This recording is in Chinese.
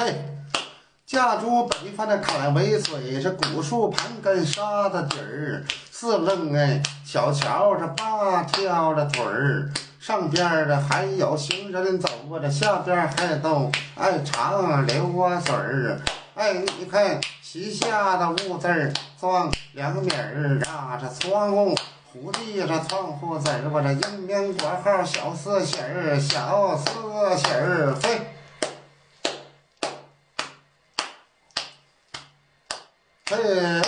嘿，家住北方的开尾嘴，这古树盘根沙子底儿，四楞哎，小桥这八条的腿儿，上边的还有行人走过，这下边还都爱长流啊水儿。哎，你看旗下的五字儿装两米儿啊，这窗户虎地这窗户字儿，我这阴面括号小四喜儿，小四喜儿嘿。嘿，